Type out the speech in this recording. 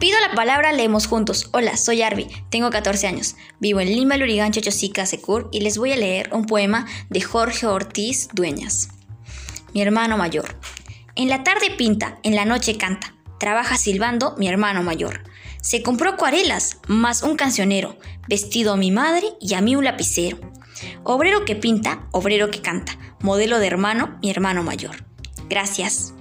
Pido la palabra, leemos juntos. Hola, soy Arby, tengo 14 años. Vivo en Lima, Lurigancho, Chosica, Secur y les voy a leer un poema de Jorge Ortiz Dueñas. Mi hermano mayor. En la tarde pinta, en la noche canta. Trabaja silbando mi hermano mayor. Se compró acuarelas, más un cancionero, vestido a mi madre y a mí un lapicero. Obrero que pinta, obrero que canta, modelo de hermano, mi hermano mayor. Gracias.